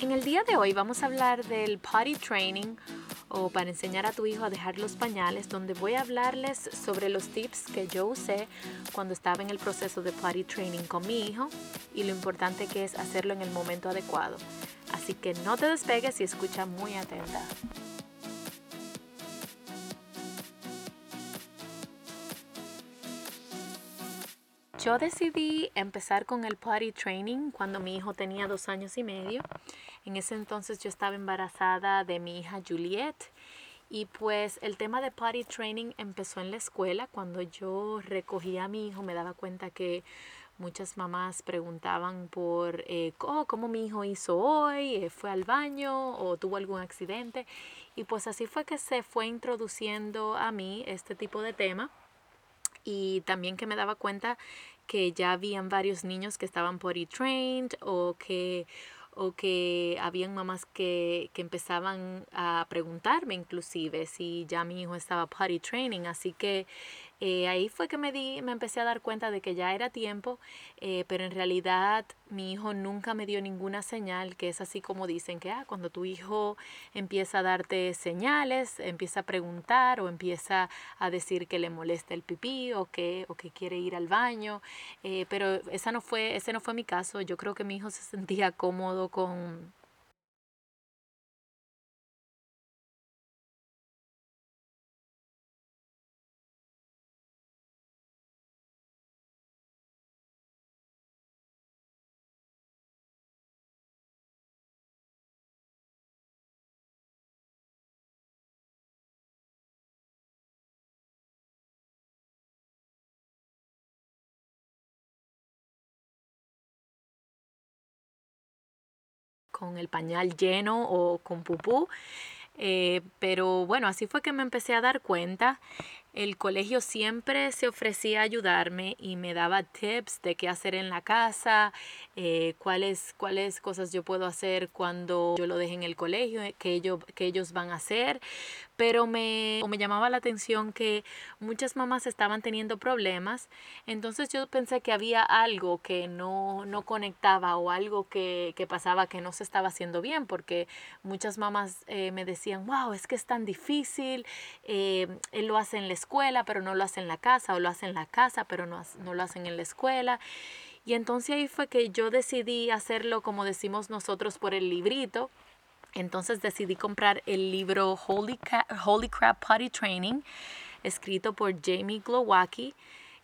En el día de hoy vamos a hablar del potty training o para enseñar a tu hijo a dejar los pañales, donde voy a hablarles sobre los tips que yo usé cuando estaba en el proceso de potty training con mi hijo y lo importante que es hacerlo en el momento adecuado. Así que no te despegues y escucha muy atenta. Yo decidí empezar con el potty training cuando mi hijo tenía dos años y medio. En ese entonces yo estaba embarazada de mi hija Juliet y pues el tema de potty training empezó en la escuela. Cuando yo recogía a mi hijo me daba cuenta que muchas mamás preguntaban por eh, oh, cómo mi hijo hizo hoy, eh, fue al baño o tuvo algún accidente. Y pues así fue que se fue introduciendo a mí este tipo de tema y también que me daba cuenta que ya habían varios niños que estaban potty trained o que o que habían mamás que, que, empezaban a preguntarme inclusive si ya mi hijo estaba potty training. Así que eh, ahí fue que me, di, me empecé a dar cuenta de que ya era tiempo, eh, pero en realidad mi hijo nunca me dio ninguna señal, que es así como dicen que ah, cuando tu hijo empieza a darte señales, empieza a preguntar o empieza a decir que le molesta el pipí o que, o que quiere ir al baño, eh, pero esa no fue, ese no fue mi caso, yo creo que mi hijo se sentía cómodo con con el pañal lleno o con pupú. Eh, pero bueno, así fue que me empecé a dar cuenta. El colegio siempre se ofrecía a ayudarme y me daba tips de qué hacer en la casa, eh, cuáles, cuáles cosas yo puedo hacer cuando yo lo deje en el colegio, eh, que ellos, que ellos van a hacer. Pero me, me llamaba la atención que muchas mamás estaban teniendo problemas. Entonces yo pensé que había algo que no, no conectaba o algo que, que, pasaba que no se estaba haciendo bien, porque muchas mamás eh, me decían, wow, es que es tan difícil, él lo hace en la escuela, pero no lo hace en la casa, o lo hace en la casa, pero no, no lo hacen en la escuela. Y entonces ahí fue que yo decidí hacerlo como decimos nosotros por el librito. Entonces decidí comprar el libro Holy, Holy Crap Potty Training, escrito por Jamie Glowacki.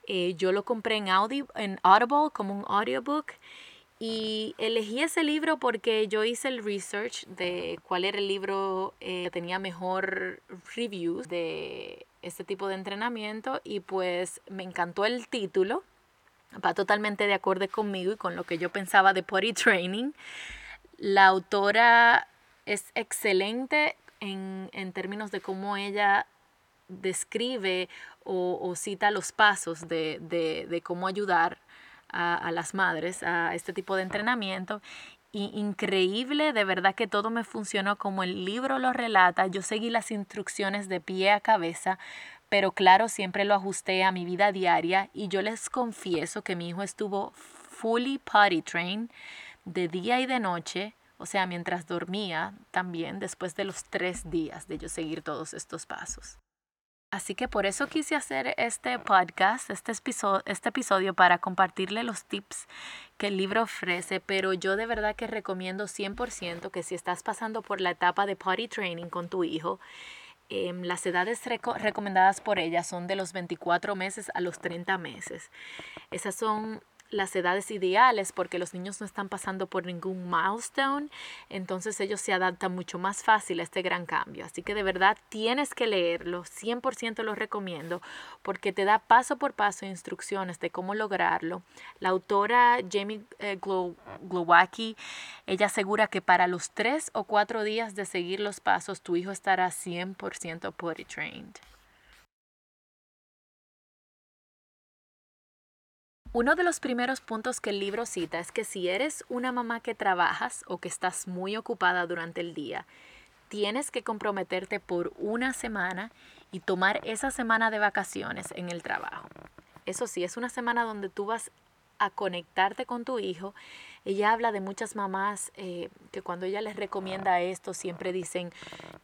Eh, yo lo compré en, en Audible como un audiobook y elegí ese libro porque yo hice el research de cuál era el libro eh, que tenía mejor reviews de este tipo de entrenamiento y pues me encantó el título va totalmente de acuerdo conmigo y con lo que yo pensaba de potty training. La autora es excelente en, términos de cómo ella describe o, cita los pasos de, cómo ayudar a, las madres a este tipo de entrenamiento. Y increíble, de verdad que todo me funcionó como el libro lo relata. Yo seguí las instrucciones de pie a cabeza pero claro, siempre lo ajusté a mi vida diaria y yo les confieso que mi hijo estuvo fully potty trained de día y de noche, o sea, mientras dormía también después de los tres días de yo seguir todos estos pasos. Así que por eso quise hacer este podcast, este episodio, este episodio para compartirle los tips que el libro ofrece, pero yo de verdad que recomiendo 100% que si estás pasando por la etapa de potty training con tu hijo, Em, las edades recomendadas por ella son de los 24 meses a los 30 meses. Esas son las edades ideales porque los niños no están pasando por ningún milestone, entonces ellos se adaptan mucho más fácil a este gran cambio. Así que de verdad tienes que leerlo, 100% lo recomiendo porque te da paso por paso instrucciones de cómo lograrlo. La autora Jamie eh, Glowacki, ella asegura que para los tres o cuatro días de seguir los pasos tu hijo estará 100% potty trained. Uno de los primeros puntos que el libro cita es que si eres una mamá que trabajas o que estás muy ocupada durante el día, tienes que comprometerte por una semana y tomar esa semana de vacaciones en el trabajo. Eso sí, es una semana donde tú vas a conectarte con tu hijo. Ella habla de muchas mamás eh, que cuando ella les recomienda esto siempre dicen,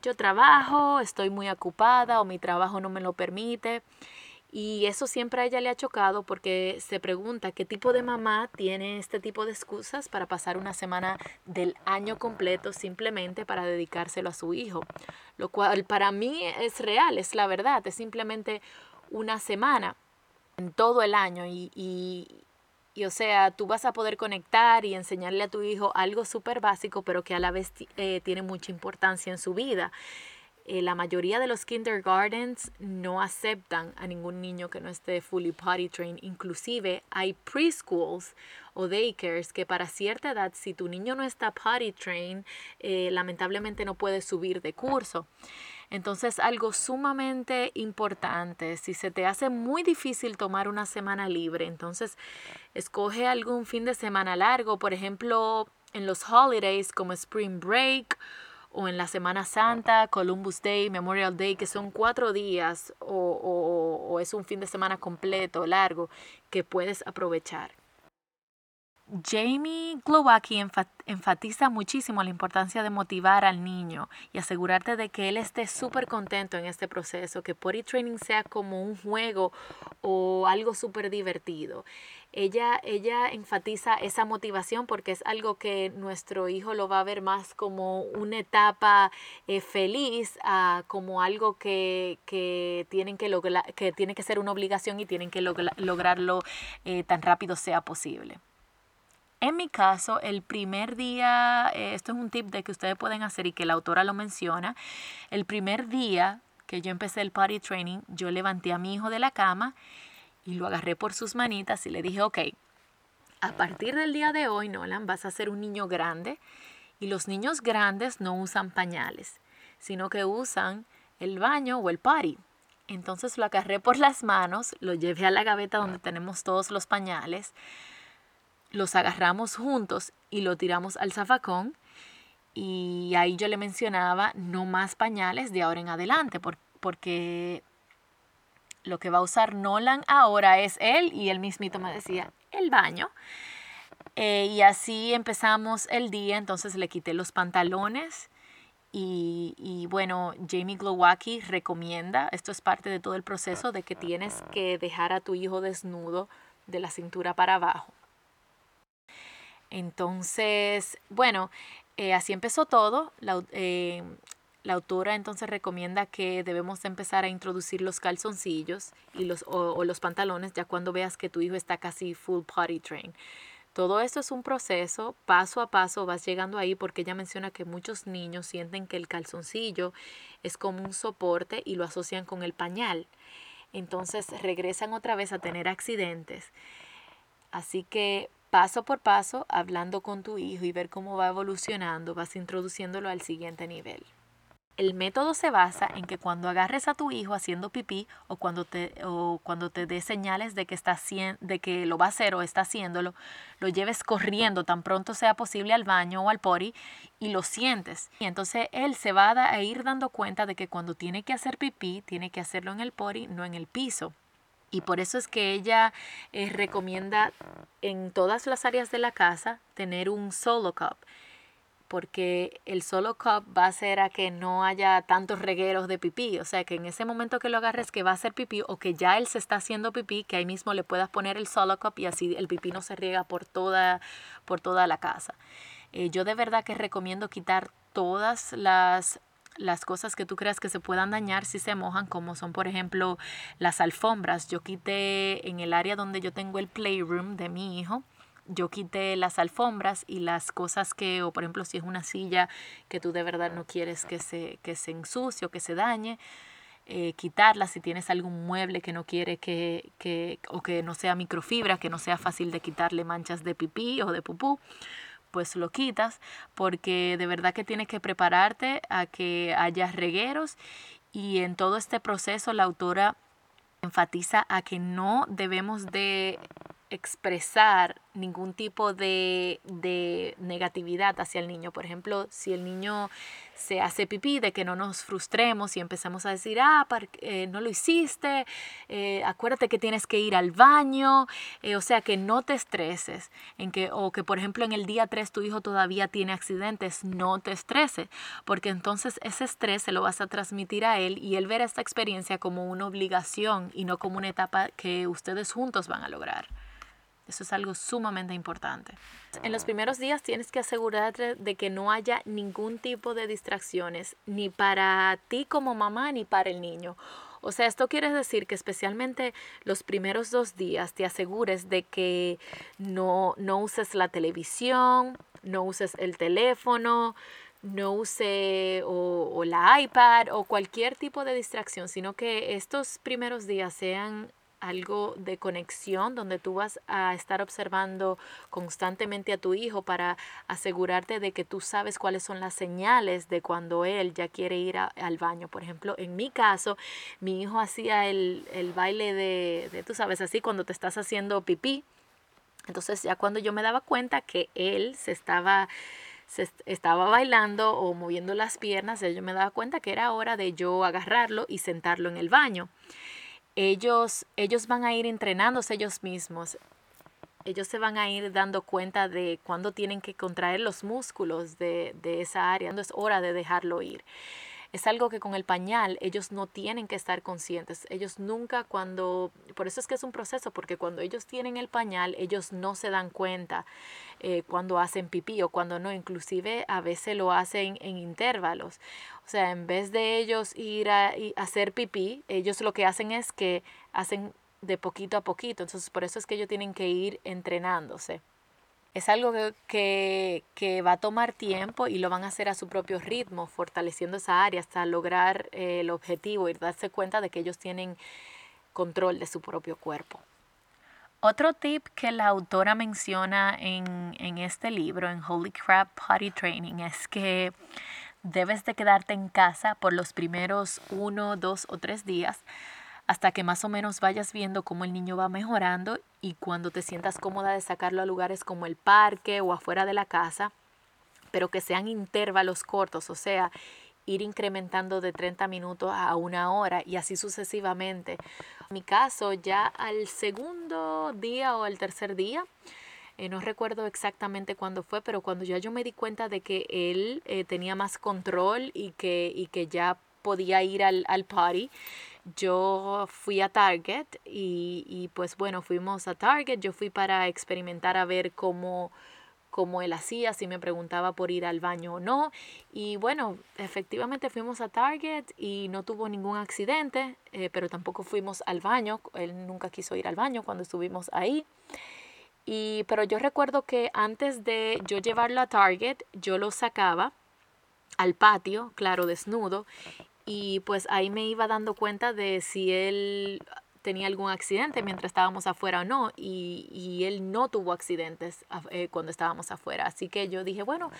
yo trabajo, estoy muy ocupada o mi trabajo no me lo permite. Y eso siempre a ella le ha chocado porque se pregunta qué tipo de mamá tiene este tipo de excusas para pasar una semana del año completo simplemente para dedicárselo a su hijo. Lo cual para mí es real, es la verdad, es simplemente una semana en todo el año y, y, o sea, tú vas a poder conectar y enseñarle a tu hijo algo súper básico, pero que a la vez eh, tiene mucha importancia en su vida. Eh, la mayoría de los kindergartens no aceptan a ningún niño que no esté fully potty trained. Inclusive hay preschools o daycares que para cierta edad, si tu niño no está potty trained, eh, lamentablemente no puede subir de curso. Entonces, algo sumamente importante, si se te hace muy difícil tomar una semana libre, entonces escoge algún fin de semana largo, por ejemplo, en los holidays como Spring Break o en la Semana Santa, Columbus Day, Memorial Day, que son cuatro días o, o, es un fin de semana completo, largo, que puedes aprovechar. Jamie Glowacki enfatiza muchísimo la importancia de motivar al niño y asegurarte de que él esté súper contento en este proceso, que potty training sea como un juego o algo súper divertido. Ella, ella enfatiza esa motivación porque es algo que nuestro hijo lo va a ver más como una etapa eh, feliz, como algo que, tienen que, que tiene que ser una obligación y tienen que lograrlo eh, tan rápido sea posible. En mi caso, el primer día, eh, esto es un tip de que ustedes pueden hacer y que la autora lo menciona, el primer día que yo empecé el party training, yo levanté a mi hijo de la cama y lo agarré por sus manitas y le dije, ok, a partir del día de hoy, Nolan, vas a ser un niño grande y los niños grandes no usan pañales, sino que usan el baño o el party. Entonces lo agarré por las manos, lo llevé a la gaveta donde tenemos todos los pañales, los agarramos juntos y lo tiramos al zafacón. Y ahí yo le mencionaba no más pañales de ahora en adelante, porque lo que va a usar Nolan ahora es él y él mismito me decía el baño. Eh, y así empezamos el día, entonces le quité los pantalones y, y, bueno, Jamie Glowacki recomienda, esto es parte de todo el proceso de que tienes que dejar a tu hijo desnudo de la cintura para abajo. Entonces, bueno, eh, así empezó todo. Eh, la, autora entonces recomienda que debemos empezar a introducir los calzoncillos y los, o, los pantalones ya cuando veas que tu hijo está casi full potty train. Todo esto es un proceso, paso a paso vas llegando ahí porque ella menciona que muchos niños sienten que el calzoncillo es como un soporte y lo asocian con el pañal. Entonces regresan otra vez a tener accidentes. Así que paso por paso, hablando con tu hijo y ver cómo va evolucionando, vas introduciéndolo al siguiente nivel. El método se basa en que cuando agarres a tu hijo haciendo pipí o cuando te, o cuando te dé señales de que, está, de que lo va a hacer o está haciéndolo, lo lleves corriendo tan pronto sea posible al baño o al pori y lo sientes. Y entonces él se va a ir dando cuenta de que cuando tiene que hacer pipí, tiene que hacerlo en el pori, no en el piso. Y por eso es que ella eh, recomienda en todas las áreas de la casa tener un solo cup, porque el solo cup va a hacer a que no haya tantos regueros de pipí, o sea que en ese momento que lo agarres que va a hacer pipí o que ya él se está haciendo pipí, que ahí mismo le puedas poner el solo cup y así el pipí no se riega por toda, por toda la casa. Eh, yo de verdad que recomiendo quitar todas las las cosas que tú creas que se puedan dañar si se mojan, como son por ejemplo las alfombras. Yo quité en el área donde yo tengo el playroom de mi hijo, yo quité las alfombras y las cosas que, o por ejemplo si es una silla que tú de verdad no quieres que se, que se ensucie o que se dañe, eh, quitarlas si tienes algún mueble que no quiere que, que, o que no sea microfibra, que no sea fácil de quitarle manchas de pipí o de pupú pues lo quitas porque de verdad que tienes que prepararte a que haya regueros y en todo este proceso la autora enfatiza a que no debemos de expresar ningún tipo de, de, negatividad hacia el niño. Por ejemplo, si el niño se hace pipí, de que no nos frustremos y empezamos a decir, ah, eh, no lo hiciste, eh, acuérdate que tienes que ir al baño, eh, o sea, que no te estreses, en que, o que por ejemplo en el día 3 tu hijo todavía tiene accidentes, no te estreses, porque entonces ese estrés se lo vas a transmitir a él y él verá esta experiencia como una obligación y no como una etapa que ustedes juntos van a lograr. Eso es algo sumamente importante. En los primeros días tienes que asegurarte de que no haya ningún tipo de distracciones, ni para ti como mamá, ni para el niño. O sea, esto quiere decir que especialmente los primeros dos días te asegures de que no, no uses la televisión, no uses el teléfono, no use o, o, la iPad o cualquier tipo de distracción, sino que estos primeros días sean algo de conexión donde tú vas a estar observando constantemente a tu hijo para asegurarte de que tú sabes cuáles son las señales de cuando él ya quiere ir al baño. Por ejemplo, en mi caso, mi hijo hacía el, baile de, de, tú sabes, así cuando te estás haciendo pipí. Entonces ya cuando yo me daba cuenta que él se estaba se estaba bailando o moviendo las piernas, yo me daba cuenta que era hora de yo agarrarlo y sentarlo en el baño ellos, ellos van a ir entrenándose ellos mismos. Ellos se van a ir dando cuenta de cuándo tienen que contraer los músculos de, de esa área, cuando es hora de dejarlo ir es algo que con el pañal ellos no tienen que estar conscientes. Ellos nunca cuando, por eso es que es un proceso, porque cuando ellos tienen el pañal, ellos no se dan cuenta eh, cuando hacen pipí o cuando no, inclusive a veces lo hacen en intervalos. O sea, en vez de ellos ir a, hacer pipí, ellos lo que hacen es que hacen de poquito a poquito. Entonces, por eso es que ellos tienen que ir entrenándose es algo que, va a tomar tiempo y lo van a hacer a su propio ritmo, fortaleciendo esa área hasta lograr eh, el objetivo y darse cuenta de que ellos tienen control de su propio cuerpo. Otro tip que la autora menciona en, en este libro, en Holy Crap Potty Training, es que debes de quedarte en casa por los primeros uno, dos o tres días hasta que más o menos vayas viendo cómo el niño va mejorando y cuando te sientas cómoda de sacarlo a lugares como el parque o afuera de la casa, pero que sean intervalos cortos, o sea, ir incrementando de 30 minutos a una hora y así sucesivamente. En mi caso, ya al segundo día o al tercer día, eh, no recuerdo exactamente cuándo fue, pero cuando ya yo me di cuenta de que él eh, tenía más control y que, y que ya podía ir al, al party, yo fui a Target y, y, pues bueno, fuimos a Target, yo fui para experimentar a ver cómo, cómo él hacía, si me preguntaba por ir al baño o no. Y bueno, efectivamente fuimos a Target y no tuvo ningún accidente, eh, pero tampoco fuimos al baño, él nunca quiso ir al baño cuando estuvimos ahí. Y, pero yo recuerdo que antes de yo llevarlo a Target, yo lo sacaba al patio, claro, desnudo, y pues ahí me iba dando cuenta de si él tenía algún accidente mientras estábamos afuera o no y, y él no tuvo accidentes eh, cuando estábamos afuera. Así que yo dije bueno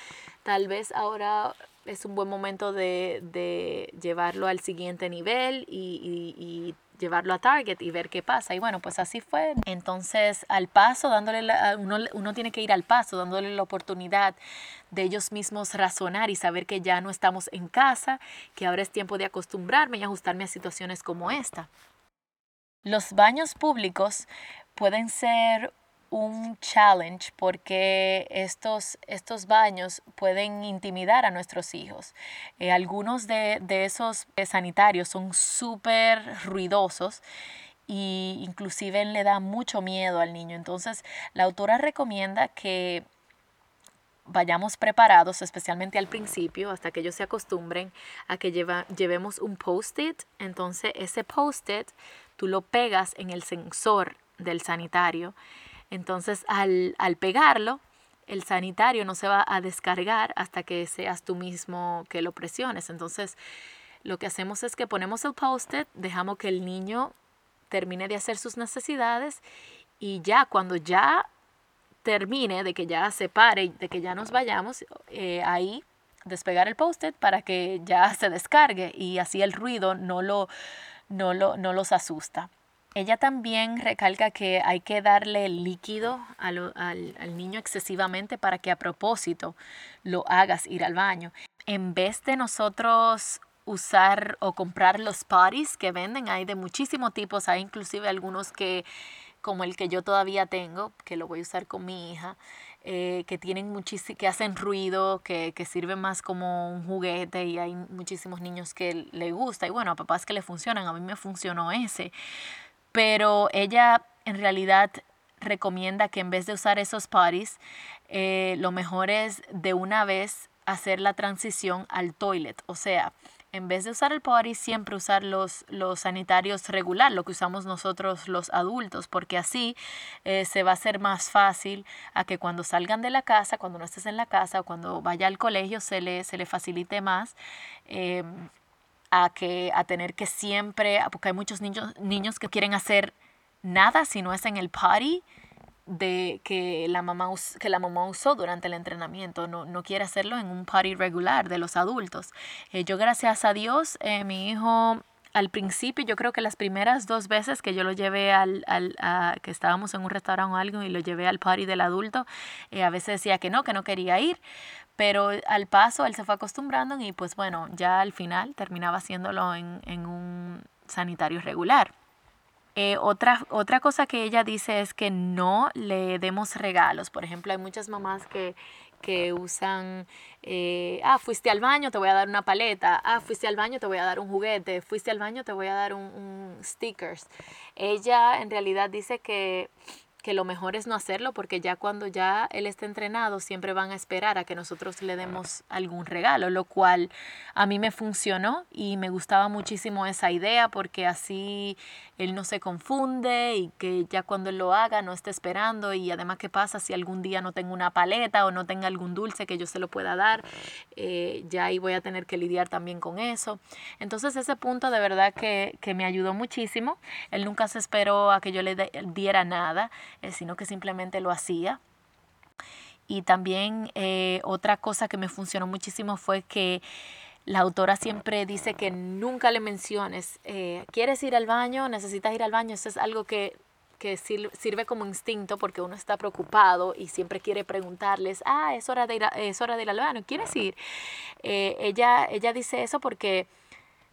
tal vez ahora es un buen momento de, de llevarlo al siguiente nivel y, y, y llevarlo a Target y ver qué pasa. Y bueno, pues así fue. Entonces, al paso, dándole uno, uno tiene que ir al paso, dándole la oportunidad de ellos mismos razonar y saber que ya no estamos en casa, que ahora es tiempo de acostumbrarme y ajustarme a situaciones como esta. Los baños públicos pueden ser un challenge porque estos, estos baños pueden intimidar a nuestros hijos. Eh, algunos de, de, esos sanitarios son súper ruidosos e inclusive le da mucho miedo al niño. Entonces la autora recomienda que vayamos preparados, especialmente al principio, hasta que ellos se acostumbren a que lleva, llevemos un post-it. Entonces ese post-it tú lo pegas en el sensor del sanitario entonces, al, pegarlo, el sanitario no se va a descargar hasta que seas tú mismo que lo presiones. Entonces, lo que hacemos es que ponemos el post-it, dejamos que el niño termine de hacer sus necesidades y ya cuando ya termine, de que ya se pare, de que ya nos vayamos, eh, ahí despegar el post-it para que ya se descargue y así el ruido no, lo, no, lo, no los asusta. Ella también recalca que hay que darle líquido al, al, niño excesivamente para que a propósito lo hagas ir al baño. En vez de nosotros usar o comprar los parties que venden, hay de muchísimos tipos, hay inclusive algunos que, como el que yo todavía tengo, que lo voy a usar con mi hija, eh, que tienen que hacen ruido, que, que sirven más como un juguete y hay muchísimos niños que le gusta y bueno, a papás que le funcionan, a mí me funcionó ese pero ella en realidad recomienda que en vez de usar esos parties, eh, lo mejor es de una vez hacer la transición al toilet, o sea, en vez de usar el potty, siempre usar los, los sanitarios regular, lo que usamos nosotros los adultos, porque así eh, se va a hacer más fácil a que cuando salgan de la casa, cuando no estés en la casa o cuando vaya al colegio, se le, se le facilite más. Em, a, que, a tener que siempre, porque hay muchos niños, niños que quieren hacer nada si no es en el party de que la mamá, que la mamá usó durante el entrenamiento, no, no quiere hacerlo en un party regular de los adultos. Eh, yo gracias a Dios, eh, mi hijo al principio, yo creo que las primeras dos veces que yo lo llevé al, al que estábamos en un restaurante o algo y lo llevé al party del adulto, eh, a veces decía que no, que no quería ir, pero al paso él se fue acostumbrando y pues bueno, ya al final terminaba haciéndolo en, en un sanitario regular. Eh, otra, otra cosa que ella dice es que no le demos regalos. Por ejemplo, hay muchas mamás que, que usan, eh, ah, fuiste al baño, te voy a dar una paleta, ah, fuiste al baño, te voy a dar un juguete, fuiste al baño, te voy a dar un, un stickers. Ella en realidad dice que que lo mejor es no hacerlo porque ya cuando ya él esté entrenado siempre van a esperar a que nosotros le demos algún regalo, lo cual a mí me funcionó y me gustaba muchísimo esa idea porque así él no se confunde y que ya cuando él lo haga no esté esperando y además qué pasa si algún día no tengo una paleta o no tenga algún dulce que yo se lo pueda dar, eh, ya ahí voy a tener que lidiar también con eso. Entonces ese punto de verdad que, que me ayudó muchísimo, él nunca se esperó a que yo le diera nada sino que simplemente lo hacía. Y también eh, otra cosa que me funcionó muchísimo fue que la autora siempre dice que nunca le menciones, eh, ¿quieres ir al baño? ¿Necesitas ir al baño? Eso es algo que, que sirve como instinto porque uno está preocupado y siempre quiere preguntarles, ah, es hora de ir, es hora de ir al baño, ¿quieres ir? ella, ella dice eso porque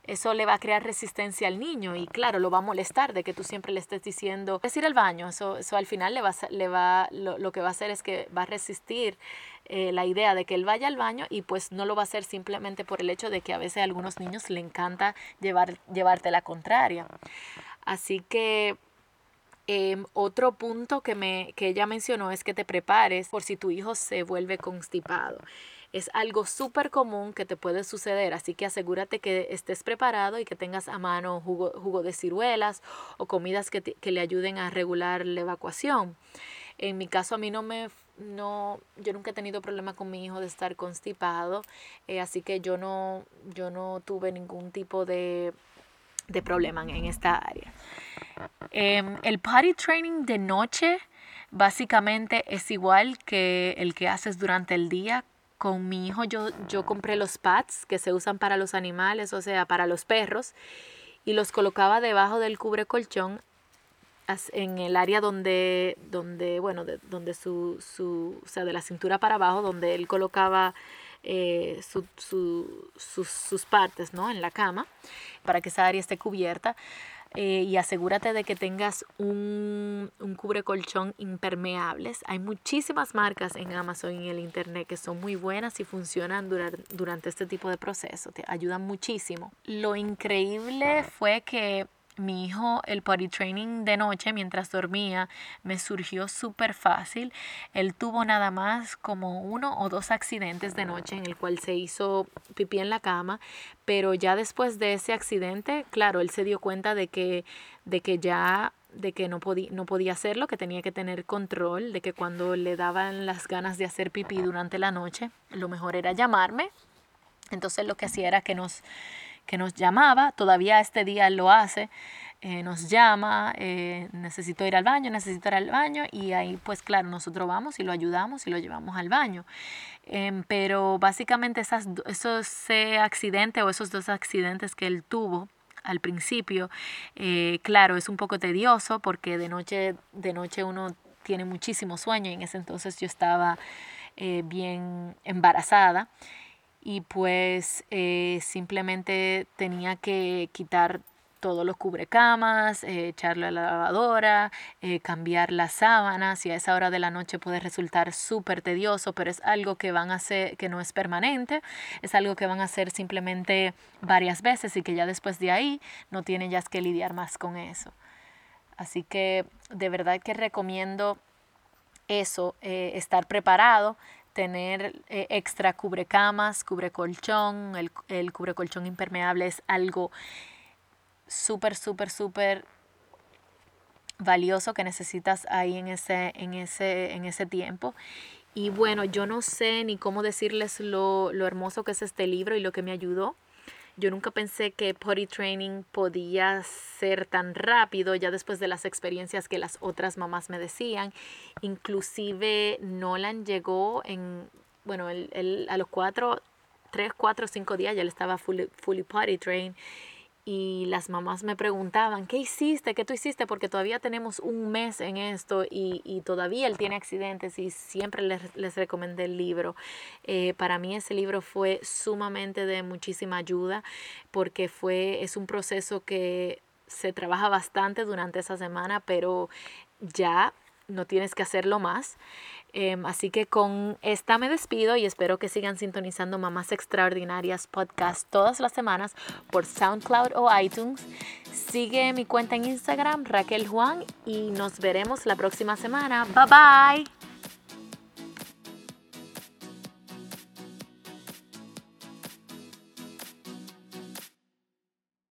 eso le va a crear resistencia al niño y claro, lo va a molestar de que tú siempre le estés diciendo, es ir al baño, eso, eso al final le va, le va lo, lo, que va a hacer es que va a resistir eh, la idea de que él vaya al baño y pues no lo va a hacer simplemente por el hecho de que a veces a algunos niños le encanta llevar, llevarte la contraria. Así que em, otro punto que, me, que ella mencionó es que te prepares por si tu hijo se vuelve constipado. Es algo súper común que te puede suceder, así que asegúrate que estés preparado y que tengas a mano jugo, jugo de ciruelas o comidas que, que le ayuden a regular la evacuación. En mi caso a mí no me no yo nunca he tenido problema con mi hijo de estar constipado, eh, así que yo no yo no tuve ningún tipo de, de problema en esta área. Eh, el party training de noche básicamente es igual que el que haces durante el día con mi hijo yo, yo compré los pads que se usan para los animales, o sea, para los perros, y los colocaba debajo del cubre colchón en el área donde, donde bueno, de, donde su, su, o sea, de la cintura para abajo, donde él colocaba eh, su, su, sus, sus partes, ¿no? En la cama, para que esa área esté cubierta. Eh, y asegúrate de que tengas un, un cubre colchón impermeables. Hay muchísimas marcas en Amazon y en el Internet que son muy buenas y funcionan durante, durante este tipo de proceso. Te ayudan muchísimo. Lo increíble fue que mi hijo el potty training de noche mientras dormía me surgió súper fácil. Él tuvo nada más como uno o dos accidentes de noche en el cual se hizo pipí en la cama, pero ya después de ese accidente, claro, él se dio cuenta de que, de que ya de que no, podía, no podía hacerlo, que tenía que tener control, de que cuando le daban las ganas de hacer pipí durante la noche, lo mejor era llamarme. Entonces lo que hacía era que nos que nos llamaba, todavía este día lo hace, eh, nos llama, eh, necesito ir al baño, necesito ir al baño y ahí pues claro, nosotros vamos y lo ayudamos y lo llevamos al baño. Em, pero básicamente esas, esos accidentes o esos dos accidentes que él tuvo al principio. Eh, claro, es un poco tedioso porque de noche, de noche uno tiene muchísimo sueño y en ese entonces yo estaba bien embarazada y pues eh, simplemente tenía que quitar todos los cubrecamas, eh, echarlo a la lavadora, eh, cambiar las sábanas y a esa hora de la noche puede resultar súper tedioso, pero es algo que van a hacer, que no es permanente, es algo que van a hacer simplemente varias veces y que ya después de ahí no tienen ya que lidiar más con eso. Así que de verdad que recomiendo eso, estar preparado, tener extra cubrecamas, cubrecolchón, el, el cubrecolchón impermeable es algo súper, súper, súper valioso que necesitas ahí en ese, en ese, en ese tiempo. Y bueno, yo no sé ni cómo decirles lo, lo hermoso que es este libro y lo que me ayudó. Yo nunca pensé que potty training podía ser tan rápido ya después de las experiencias que las otras mamás me decían. Inclusive Nolan llegó en, bueno, él, a los cuatro, tres, cuatro, cinco días ya él estaba fully, fully potty trained y las mamás me preguntaban, ¿qué hiciste? ¿Qué tú hiciste? Porque todavía tenemos un mes en esto y, todavía él tiene accidentes y siempre les, les recomendé el libro. Eh, para mí ese libro fue sumamente de muchísima ayuda porque fue, es un proceso que se trabaja bastante durante esa semana, pero ya no tienes que hacerlo más. Em, así que con esta me despido y espero que sigan sintonizando Mamás Extraordinarias podcast todas las semanas por SoundCloud o iTunes. Sigue mi cuenta en Instagram, Raquel Juan, y nos veremos la próxima semana. Bye bye.